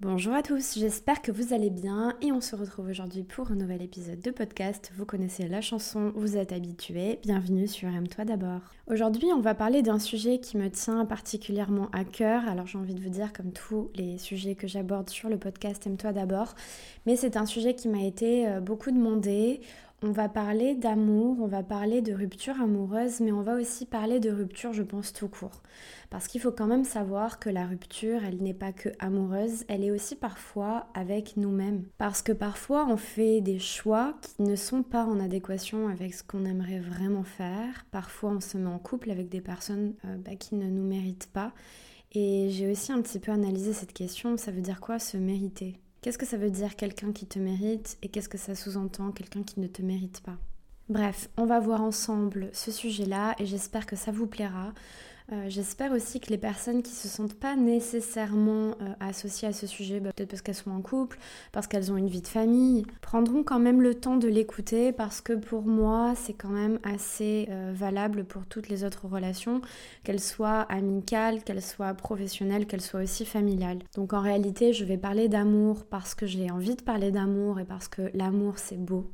Bonjour à tous, j'espère que vous allez bien et on se retrouve aujourd'hui pour un nouvel épisode de podcast. Vous connaissez la chanson, vous êtes habitués, bienvenue sur Aime-toi d'abord. Aujourd'hui on va parler d'un sujet qui me tient particulièrement à cœur, alors j'ai envie de vous dire comme tous les sujets que j'aborde sur le podcast Aime-toi d'abord, mais c'est un sujet qui m'a été euh, beaucoup demandé. On va parler d'amour, on va parler de rupture amoureuse, mais on va aussi parler de rupture, je pense, tout court. Parce qu'il faut quand même savoir que la rupture, elle n'est pas que amoureuse, elle est aussi parfois avec nous-mêmes. Parce que parfois, on fait des choix qui ne sont pas en adéquation avec ce qu'on aimerait vraiment faire. Parfois, on se met en couple avec des personnes euh, bah, qui ne nous méritent pas. Et j'ai aussi un petit peu analysé cette question, ça veut dire quoi se mériter? Qu'est-ce que ça veut dire quelqu'un qui te mérite et qu'est-ce que ça sous-entend quelqu'un qui ne te mérite pas? Bref, on va voir ensemble ce sujet-là et j'espère que ça vous plaira. Euh, j'espère aussi que les personnes qui se sentent pas nécessairement euh, associées à ce sujet, bah, peut-être parce qu'elles sont en couple, parce qu'elles ont une vie de famille, prendront quand même le temps de l'écouter parce que pour moi, c'est quand même assez euh, valable pour toutes les autres relations, qu'elles soient amicales, qu'elles soient professionnelles, qu'elles soient aussi familiales. Donc en réalité, je vais parler d'amour parce que j'ai envie de parler d'amour et parce que l'amour c'est beau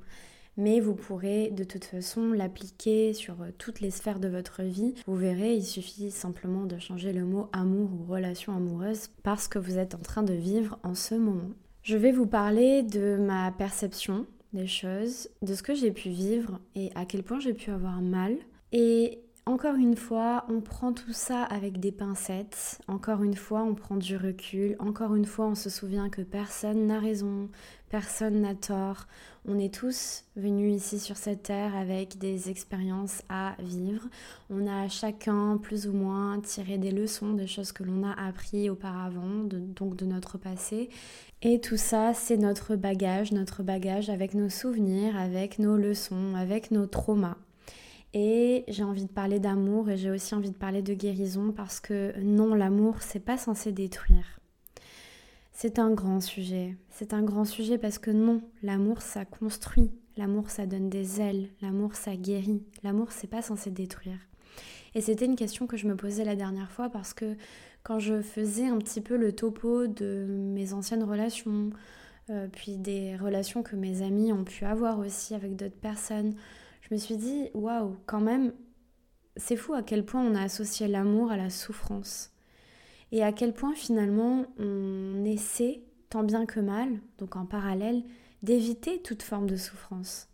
mais vous pourrez de toute façon l'appliquer sur euh, toutes les sphères de votre vie. Vous verrez, il suffit simplement de changer le mot amour ou relation amoureuse parce que vous êtes en train de vivre en ce moment. Je vais vous parler de ma perception des choses, de ce que j'ai pu vivre et à quel point j'ai pu avoir mal. Et encore une fois, on prend tout ça avec des pincettes. Encore une fois, on prend du recul. Encore une fois, on se souvient que personne n'a raison, personne n'a tort. On est tous venus ici sur cette terre avec des expériences à vivre. On a chacun plus ou moins tiré des leçons des choses que l'on a appris auparavant, donc de notre passé. Et tout ça, c'est notre bagage, notre bagage avec nos souvenirs, avec nos leçons, avec nos traumas. Et j'ai envie de parler d'amour et j'ai aussi envie de parler de guérison parce que non, l'amour, c'est pas censé détruire. C'est un grand sujet. C'est un grand sujet parce que non, l'amour, ça construit. L'amour, ça donne des ailes. L'amour, ça guérit. L'amour, c'est pas censé détruire. Et c'était une question que je me posais la dernière fois parce que quand je faisais un petit peu le topo de mes anciennes relations, euh, puis des relations que mes amis ont pu avoir aussi avec d'autres personnes, je me suis dit, waouh, quand même, c'est fou à quel point on a associé l'amour à la souffrance. Et à quel point finalement on essaie, tant bien que mal, donc en parallèle, d'éviter toute forme de souffrance.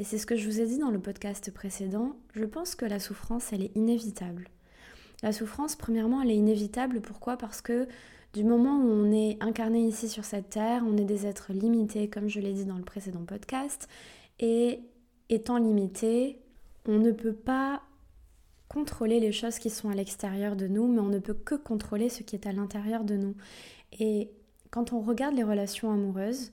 Et c'est ce que je vous ai dit dans le podcast précédent, je pense que la souffrance, elle est inévitable. La souffrance, premièrement, elle est inévitable. Pourquoi? Parce que du moment où on est incarné ici sur cette terre, on est des êtres limités, comme je l'ai dit dans le précédent podcast, et étant limité, on ne peut pas contrôler les choses qui sont à l'extérieur de nous, mais on ne peut que contrôler ce qui est à l'intérieur de nous. Et quand on regarde les relations amoureuses,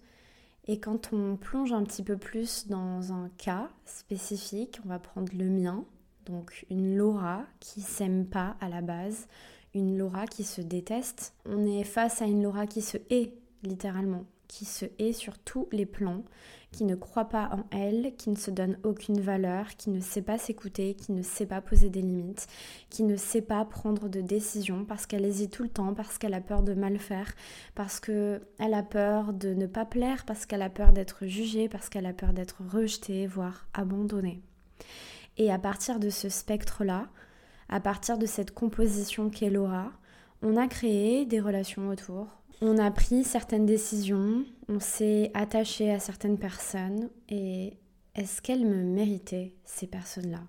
et quand on plonge un petit peu plus dans un cas spécifique, on va prendre le mien, donc une Laura qui s'aime pas à la base, une Laura qui se déteste. On est face à une Laura qui se hait littéralement, qui se hait sur tous les plans, qui ne croit pas en elle, qui ne se donne aucune valeur, qui ne sait pas s'écouter, qui ne sait pas poser des limites, qui ne sait pas prendre de décisions parce qu'elle hésite tout le temps, parce qu'elle a peur de mal faire, parce qu'elle a peur de ne pas plaire, parce qu'elle a peur d'être jugée, parce qu'elle a peur d'être rejetée, voire abandonnée. Et à partir de ce spectre-là, à partir de cette composition qu'est Laura, on a créé des relations autour, on a pris certaines décisions, on s'est attaché à certaines personnes et est-ce qu'elles me méritaient, ces personnes-là?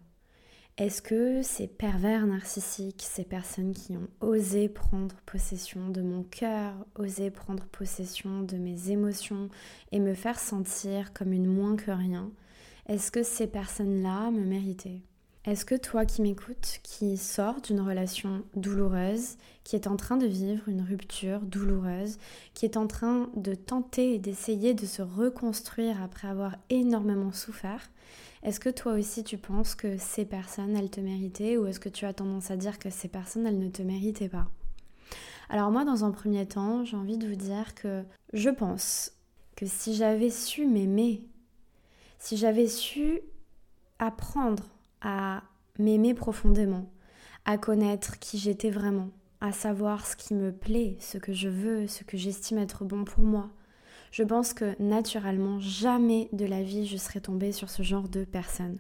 Est-ce que ces pervers narcissiques, ces personnes qui ont osé prendre possession de mon cœur, osé prendre possession de mes émotions et me faire sentir comme une moins que rien, est-ce que ces personnes-là me méritaient? Est-ce que toi qui m'écoutes, qui sors d'une relation douloureuse, qui est en train de vivre une rupture douloureuse, qui est en train de tenter et d'essayer de se reconstruire après avoir énormément souffert, est-ce que toi aussi tu penses que ces personnes, elles te méritaient ou est-ce que tu as tendance à dire que ces personnes, elles ne te méritaient pas? Alors moi, dans un premier temps, j'ai envie de vous dire que je pense que si j'avais su m'aimer, si j'avais su apprendre à m'aimer profondément, à connaître qui j'étais vraiment, à savoir ce qui me plaît, ce que je veux, ce que j'estime être bon pour moi, je pense que naturellement, jamais de la vie je serais tombée sur ce genre de personnes.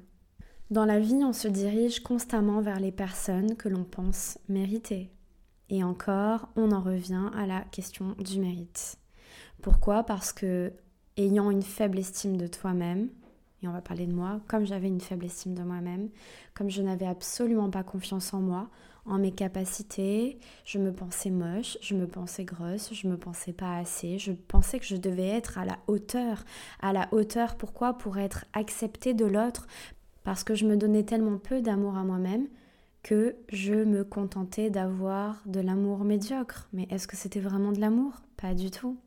Dans la vie, on se dirige constamment vers les personnes que l'on pense mériter. Et encore, on en revient à la question du mérite. Pourquoi? Parce que, ayant une faible estime de toi-même, et on va parler de moi, comme j'avais une faible estime de moi-même, comme je n'avais absolument pas confiance en moi, en mes capacités, je me pensais moche, je me pensais grosse, je me pensais pas assez, je pensais que je devais être à la hauteur. À la hauteur, pourquoi? Pour être acceptée de l'autre, parce que je me donnais tellement peu d'amour à moi-même que je me contentais d'avoir de l'amour médiocre. Mais est-ce que c'était vraiment de l'amour? Pas du tout.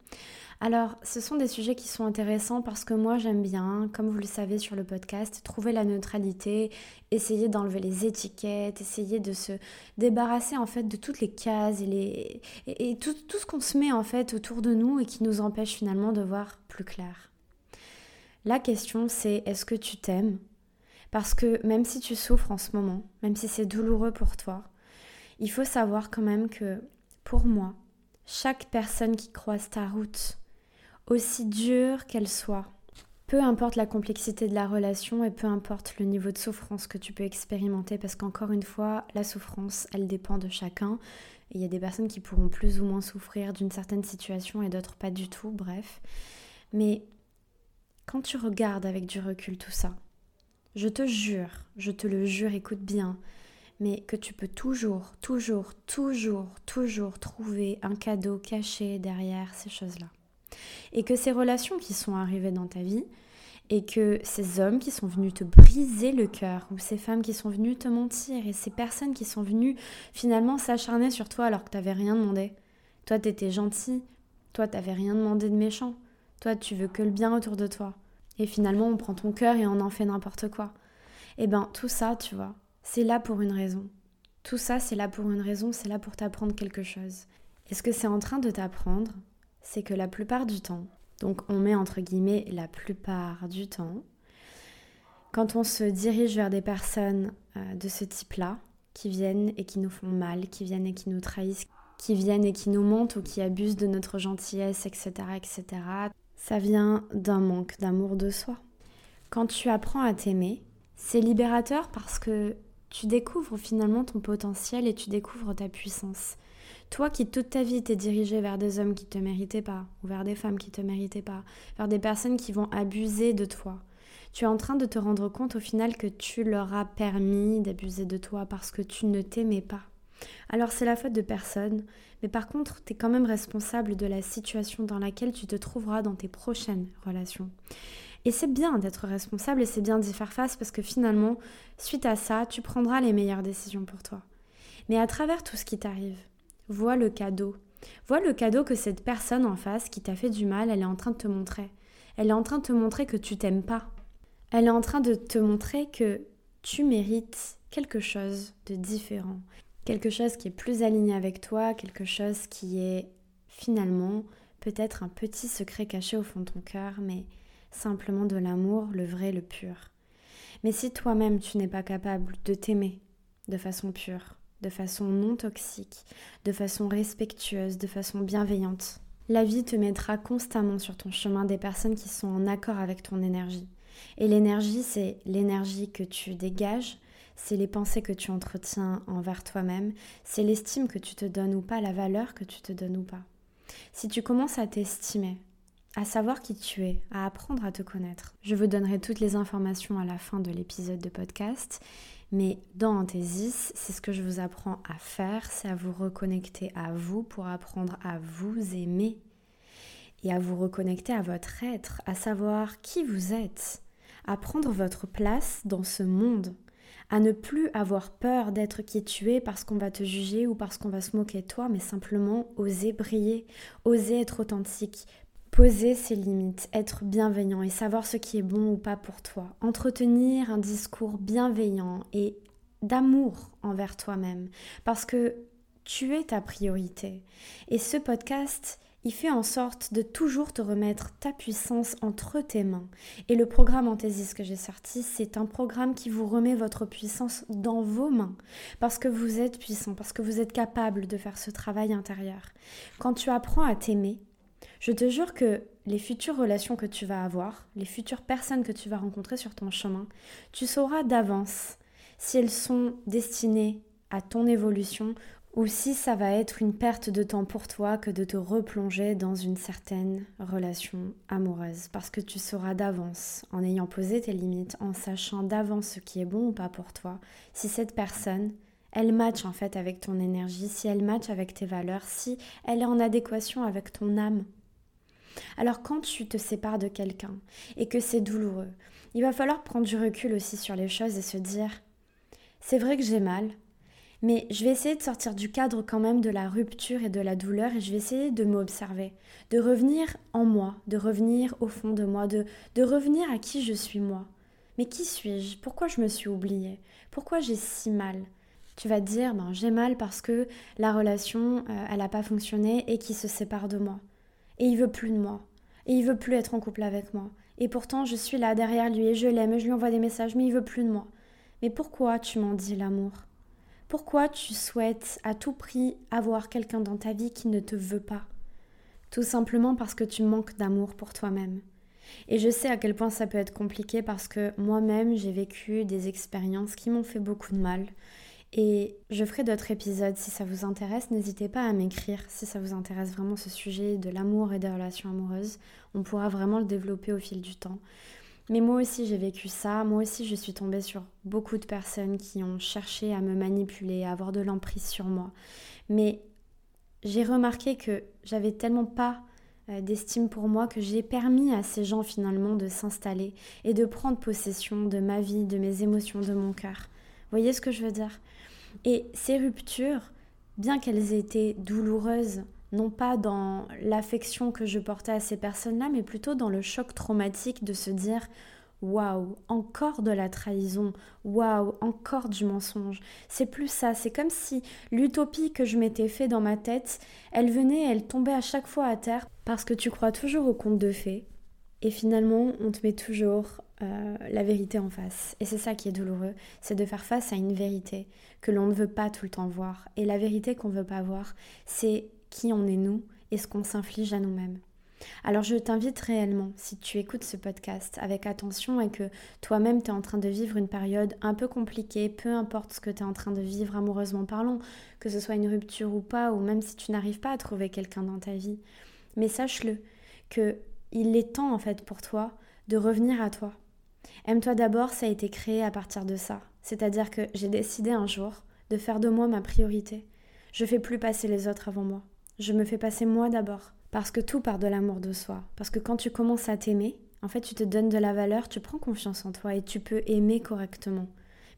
Alors, ce sont des sujets qui sont intéressants parce que moi j'aime bien, comme vous le savez sur le podcast, trouver la neutralité, essayer d'enlever les étiquettes, essayer de se débarrasser en fait de toutes les cases et, les... et, tout, tout ce qu'on se met en fait autour de nous et qui nous empêche finalement de voir plus clair. La question c'est est-ce que tu t'aimes? Parce que même si tu souffres en ce moment, même si c'est douloureux pour toi, il faut savoir quand même que pour moi, chaque personne qui croise ta route, aussi dure qu'elle soit. Peu importe la complexité de la relation et peu importe le niveau de souffrance que tu peux expérimenter, parce qu'encore une fois, la souffrance, elle dépend de chacun. il y a des personnes qui pourront plus ou moins souffrir d'une certaine situation et d'autres pas du tout, bref. Mais quand tu regardes avec du recul tout ça, je te jure, je te le jure, écoute bien, mais que tu peux toujours, toujours, toujours, toujours trouver un cadeau caché derrière ces choses-là. Et que ces relations qui sont arrivées dans ta vie, et que ces hommes qui sont venus te briser le cœur, ou ces femmes qui sont venues te mentir, et ces personnes qui sont venues finalement s'acharner sur toi alors que tu n'avais rien demandé. Toi, tu étais gentil, toi, tu n'avais rien demandé de méchant, toi, tu veux que le bien autour de toi. Et finalement, on prend ton cœur et on en fait n'importe quoi. Eh ben, tout ça, tu vois, c'est là pour une raison. Tout ça, c'est là pour une raison, c'est là pour t'apprendre quelque chose. Est-ce que c'est en train de t'apprendre c'est que la plupart du temps, donc on met entre guillemets la plupart du temps, quand on se dirige vers des personnes euh, de ce type-là, qui viennent et qui nous font mal, qui viennent et qui nous trahissent, qui viennent et qui nous mentent ou qui abusent de notre gentillesse, etc., etc., ça vient d'un manque d'amour de soi. Quand tu apprends à t'aimer, c'est libérateur parce que tu découvres finalement ton potentiel et tu découvres ta puissance. Toi qui toute ta vie t'es dirigé vers des hommes qui te méritaient pas, ou vers des femmes qui te méritaient pas, vers des personnes qui vont abuser de toi, tu es en train de te rendre compte au final que tu leur as permis d'abuser de toi parce que tu ne t'aimais pas. Alors c'est la faute de personne, mais par contre, tu es quand même responsable de la situation dans laquelle tu te trouveras dans tes prochaines relations. Et c'est bien d'être responsable et c'est bien d'y faire face parce que finalement, suite à ça, tu prendras les meilleures décisions pour toi. Mais à travers tout ce qui t'arrive, Vois le cadeau. Vois le cadeau que cette personne en face qui t'a fait du mal, elle est en train de te montrer. Elle est en train de te montrer que tu t'aimes pas. Elle est en train de te montrer que tu mérites quelque chose de différent. Quelque chose qui est plus aligné avec toi, quelque chose qui est finalement peut-être un petit secret caché au fond de ton cœur, mais simplement de l'amour, le vrai, le pur. Mais si toi-même tu n'es pas capable de t'aimer de façon pure, de façon non toxique, de façon respectueuse, de façon bienveillante. La vie te mettra constamment sur ton chemin des personnes qui sont en accord avec ton énergie. Et l'énergie, c'est l'énergie que tu dégages, c'est les pensées que tu entretiens envers toi-même, c'est l'estime que tu te donnes ou pas, la valeur que tu te donnes ou pas. Si tu commences à t'estimer, à savoir qui tu es, à apprendre à te connaître, je vous donnerai toutes les informations à la fin de l'épisode de podcast mais dans Anthésis, c'est ce que je vous apprends à faire, c'est à vous reconnecter à vous pour apprendre à vous aimer et à vous reconnecter à votre être, à savoir qui vous êtes, à prendre votre place dans ce monde, à ne plus avoir peur d'être qui tu es parce qu'on va te juger ou parce qu'on va se moquer de toi, mais simplement oser briller, oser être authentique, Poser ses limites, être bienveillant et savoir ce qui est bon ou pas pour toi. Entretenir un discours bienveillant et d'amour envers toi-même. Parce que tu es ta priorité. Et ce podcast, il fait en sorte de toujours te remettre ta puissance entre tes mains. Et le programme Anthesis que j'ai sorti, c'est un programme qui vous remet votre puissance dans vos mains. Parce que vous êtes puissant, parce que vous êtes capable de faire ce travail intérieur. Quand tu apprends à t'aimer, je te jure que les futures relations que tu vas avoir, les futures personnes que tu vas rencontrer sur ton chemin, tu sauras d'avance si elles sont destinées à ton évolution ou si ça va être une perte de temps pour toi que de te replonger dans une certaine relation amoureuse. Parce que tu sauras d'avance, en ayant posé tes limites, en sachant d'avance ce qui est bon ou pas pour toi, si cette personne, elle match en fait avec ton énergie, si elle match avec tes valeurs, si elle est en adéquation avec ton âme. Alors quand tu te sépares de quelqu'un et que c'est douloureux, il va falloir prendre du recul aussi sur les choses et se dire, c'est vrai que j'ai mal, mais je vais essayer de sortir du cadre quand même de la rupture et de la douleur et je vais essayer de m'observer, de revenir en moi, de revenir au fond de moi, de, de revenir à qui je suis moi. Mais qui suis-je? Pourquoi je me suis oubliée? Pourquoi j'ai si mal? Tu vas te dire, ben, j'ai mal parce que la relation, euh, elle n'a pas fonctionné et qu'il se sépare de moi. Et il veut plus de moi. Et il veut plus être en couple avec moi. Et pourtant, je suis là derrière lui et je l'aime et je lui envoie des messages, mais il veut plus de moi. Mais pourquoi tu m'en dis l'amour? Pourquoi tu souhaites à tout prix avoir quelqu'un dans ta vie qui ne te veut pas? Tout simplement parce que tu manques d'amour pour toi-même. Et je sais à quel point ça peut être compliqué parce que moi-même j'ai vécu des expériences qui m'ont fait beaucoup de mal. Et je ferai d'autres épisodes si ça vous intéresse. N'hésitez pas à m'écrire si ça vous intéresse vraiment ce sujet de l'amour et des relations amoureuses. On pourra vraiment le développer au fil du temps. Mais moi aussi j'ai vécu ça, moi aussi je suis tombée sur beaucoup de personnes qui ont cherché à me manipuler, à avoir de l'emprise sur moi. Mais j'ai remarqué que j'avais tellement pas euh, d'estime pour moi que j'ai permis à ces gens finalement de s'installer et de prendre possession de ma vie, de mes émotions, de mon cœur. Vous voyez ce que je veux dire? Et ces ruptures, bien qu'elles aient été douloureuses non pas dans l'affection que je portais à ces personnes-là, mais plutôt dans le choc traumatique de se dire Waouh, encore de la trahison, waouh, encore du mensonge. C'est plus ça, c'est comme si l'utopie que je m'étais fait dans ma tête, elle venait, elle tombait à chaque fois à terre parce que tu crois toujours au conte de fées et finalement on te met toujours euh, la vérité en face. Et c'est ça qui est douloureux, c'est de faire face à une vérité que l'on ne veut pas tout le temps voir. Et la vérité qu'on ne veut pas voir, c'est qui on est nous et ce qu'on s'inflige à nous-mêmes. Alors je t'invite réellement, si tu écoutes ce podcast avec attention et que toi-même tu es en train de vivre une période un peu compliquée, peu importe ce que tu es en train de vivre amoureusement parlant, que ce soit une rupture ou pas, ou même si tu n'arrives pas à trouver quelqu'un dans ta vie, mais sache-le que il est temps en fait pour toi de revenir à toi. Aime-toi d'abord, ça a été créé à partir de ça. C'est-à-dire que j'ai décidé un jour de faire de moi ma priorité. Je fais plus passer les autres avant moi. Je me fais passer moi d'abord. Parce que tout part de l'amour de soi. Parce que quand tu commences à t'aimer, en fait, tu te donnes de la valeur, tu prends confiance en toi et tu peux aimer correctement.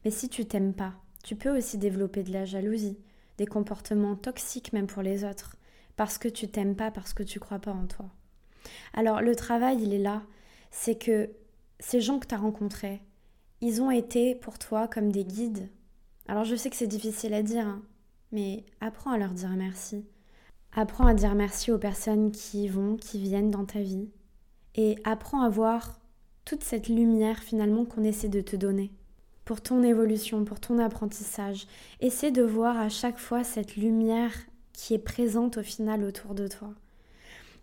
Mais si tu t'aimes pas, tu peux aussi développer de la jalousie, des comportements toxiques même pour les autres, parce que tu t'aimes pas, parce que tu crois pas en toi. Alors le travail, il est là, c'est que ces gens que tu as rencontrés, ils ont été pour toi comme des guides. Alors je sais que c'est difficile à dire, hein, mais apprends à leur dire merci. Apprends à dire merci aux personnes qui vont, qui viennent dans ta vie. Et apprends à voir toute cette lumière finalement qu'on essaie de te donner. Pour ton évolution, pour ton apprentissage. Essaie de voir à chaque fois cette lumière qui est présente au final autour de toi.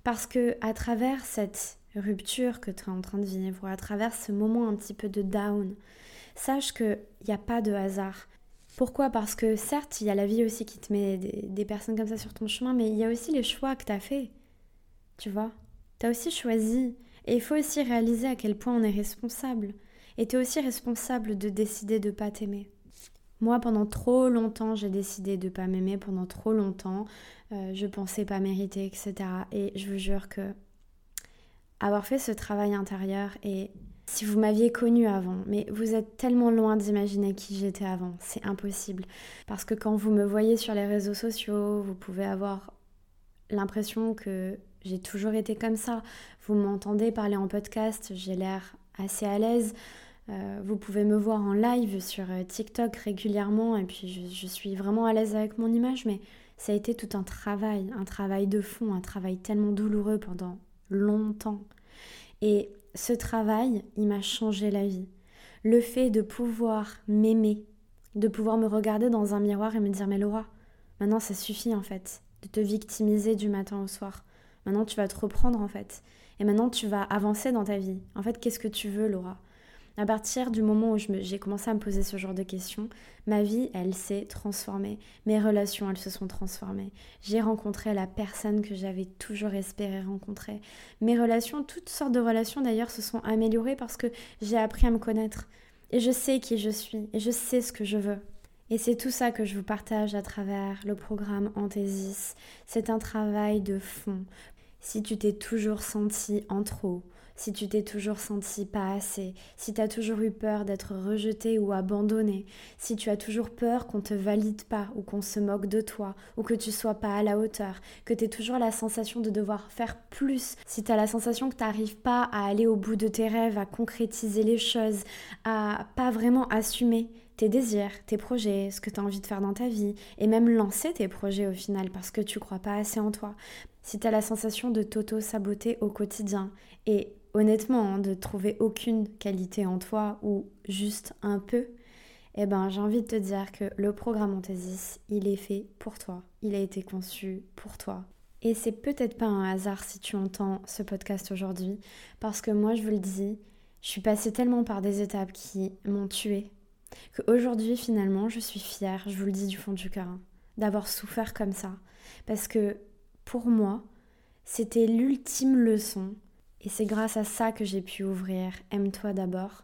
Parce que à travers cette rupture que tu es en train de vivre, à travers ce moment un petit peu de down, sache qu'il n'y a pas de hasard. Pourquoi? Parce que certes, il y a la vie aussi qui te met des, personnes comme ça sur ton chemin, mais il y a aussi les choix que tu as faits. Tu vois? Tu as aussi choisi. Et il faut aussi réaliser à quel point on est responsable. Et tu es aussi responsable de décider de pas t'aimer. Moi, pendant trop longtemps, j'ai décidé de ne pas m'aimer. Pendant trop longtemps, euh, je pensais pas mériter, etc. Et je vous jure que avoir fait ce travail intérieur et si vous m'aviez connu avant, mais vous êtes tellement loin d'imaginer qui j'étais avant, c'est impossible. Parce que quand vous me voyez sur les réseaux sociaux, vous pouvez avoir l'impression que j'ai toujours été comme ça. Vous m'entendez parler en podcast, j'ai l'air assez à l'aise. Euh, vous pouvez me voir en live sur euh, TikTok régulièrement et puis je suis vraiment à l'aise avec mon image, mais Ça a été tout un travail, un travail de fond, un travail tellement douloureux pendant longtemps. Et ce travail, il m'a changé la vie. Le fait de pouvoir m'aimer, de pouvoir me regarder dans un miroir et me dire mais Laura, maintenant ça suffit en fait de te victimiser du matin au soir. Maintenant tu vas te reprendre en fait. Et maintenant tu vas avancer dans ta vie. En fait, qu'est-ce que tu veux Laura? À partir du moment où j'ai commencé à me poser ce genre de questions, ma vie, elle s'est transformée. Mes relations, elles se sont transformées. J'ai rencontré la personne que j'avais toujours espéré rencontrer. Mes relations, toutes sortes de relations d'ailleurs, se sont améliorées parce que j'ai appris à me connaître. Et je sais qui je suis, et je sais ce que je veux. Et c'est tout ça que je vous partage à travers le programme Anthésis. C'est un travail de fond. Si tu t'es toujours senti en trop, si tu t'es toujours senti pas assez, si tu as toujours eu peur d'être rejeté ou abandonné, si tu as toujours peur qu'on te valide pas ou qu'on se moque de toi ou que tu sois pas à la hauteur, que tu toujours la sensation de devoir faire plus, si tu as la sensation que tu n'arrives pas à aller au bout de tes rêves, à concrétiser les choses, à pas vraiment assumer tes désirs, tes projets, ce que tu as envie de faire dans ta vie, et même lancer tes projets au final parce que tu crois pas assez en toi. Si tu as la sensation de t'auto-saboter au quotidien et honnêtement, hein, de trouver aucune qualité en toi ou juste un peu, eh ben, j'ai envie de te dire que le programme Anthesis, il est fait pour toi. Il a été conçu pour toi. Et c'est peut-être pas un hasard si tu entends ce podcast aujourd'hui, parce que moi, je vous le dis, je suis passée tellement par des étapes qui m'ont tuée, qu'aujourd'hui, finalement, je suis fière, je vous le dis du fond du cœur, hein, d'avoir souffert comme ça. Parce que pour moi, c'était l'ultime leçon et c'est grâce à ça que j'ai pu ouvrir Aime-toi d'abord.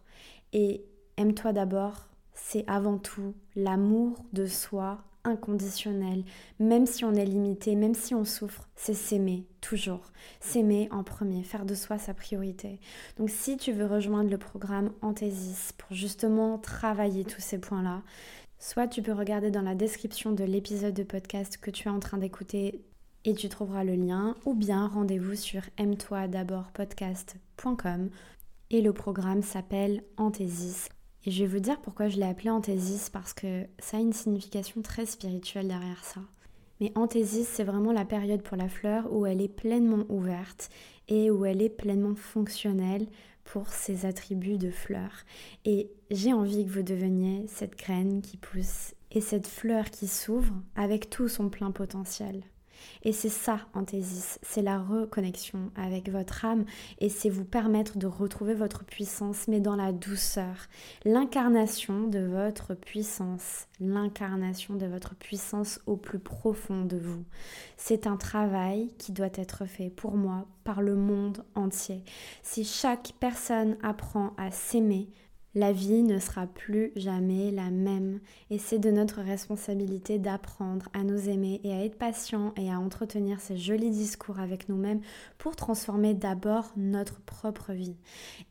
Et Aime-toi d'abord, c'est avant tout l'amour de soi inconditionnel. Même si on est limité, même si on souffre, c'est s'aimer, toujours. S'aimer en premier, faire de soi sa priorité. Donc si tu veux rejoindre le programme Anthésis pour justement travailler tous ces points-là, soit tu peux regarder dans la description de l'épisode de podcast que tu es en train d'écouter et tu trouveras le lien ou bien rendez-vous sur aime-toi d'abord podcast.com et le programme s'appelle Anthésis. Et je vais vous dire pourquoi je l'ai appelé Anthésis parce que ça a une signification très spirituelle derrière ça. Mais Anthésis, c'est vraiment la période pour la fleur où elle est pleinement ouverte et où elle est pleinement fonctionnelle pour ses attributs de fleur. Et j'ai envie que vous deveniez cette graine qui pousse et cette fleur qui s'ouvre avec tout son plein potentiel. Et c'est ça, Anthésis, c'est la reconnexion avec votre âme et c'est vous permettre de retrouver votre puissance, mais dans la douceur. L'incarnation de votre puissance, l'incarnation de votre puissance au plus profond de vous. C'est un travail qui doit être fait pour moi, par le monde entier. Si chaque personne apprend à s'aimer, la vie ne sera plus jamais la même et c'est de notre responsabilité d'apprendre à nous aimer et à être patient et à entretenir ces jolis discours avec nous-mêmes pour transformer d'abord notre propre vie.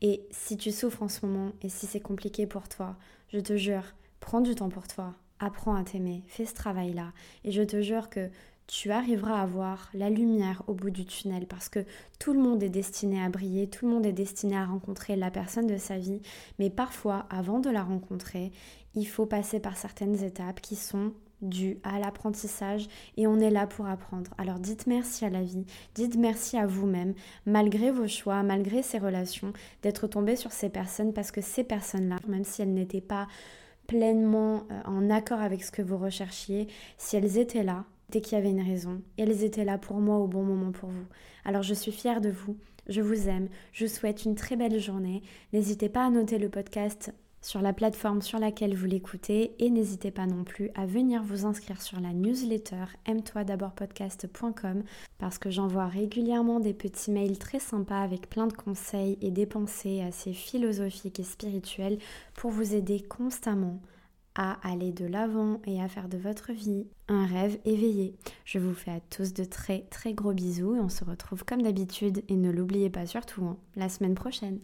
Et si tu souffres en ce moment et si c'est compliqué pour toi, je te jure, prends du temps pour toi, apprends à t'aimer, fais ce travail-là et je te jure que tu arriveras à voir la lumière au bout du tunnel parce que tout le monde est destiné à briller, tout le monde est destiné à rencontrer la personne de sa vie, mais parfois, avant de la rencontrer, il faut passer par certaines étapes qui sont dues à l'apprentissage et on est là pour apprendre. Alors dites merci à la vie, dites merci à vous-même, malgré vos choix, malgré ces relations, d'être tombé sur ces personnes parce que ces personnes-là, même si elles n'étaient pas pleinement euh, en accord avec ce que vous recherchiez, si elles étaient là, dès qu'il y avait une raison. Elles étaient là pour moi au bon moment pour vous. Alors je suis fière de vous, je vous aime, je vous souhaite une très belle journée. N'hésitez pas à noter le podcast sur la plateforme sur laquelle vous l'écoutez et n'hésitez pas non plus à venir vous inscrire sur la newsletter aime-toi d'abord podcast.com parce que j'envoie régulièrement des petits mails très sympas avec plein de conseils et des pensées assez philosophiques et spirituelles pour vous aider constamment à aller de l'avant et à faire de votre vie un rêve éveillé. Je vous fais à tous de très très gros bisous et on se retrouve comme d'habitude et ne l'oubliez pas surtout hein, la semaine prochaine.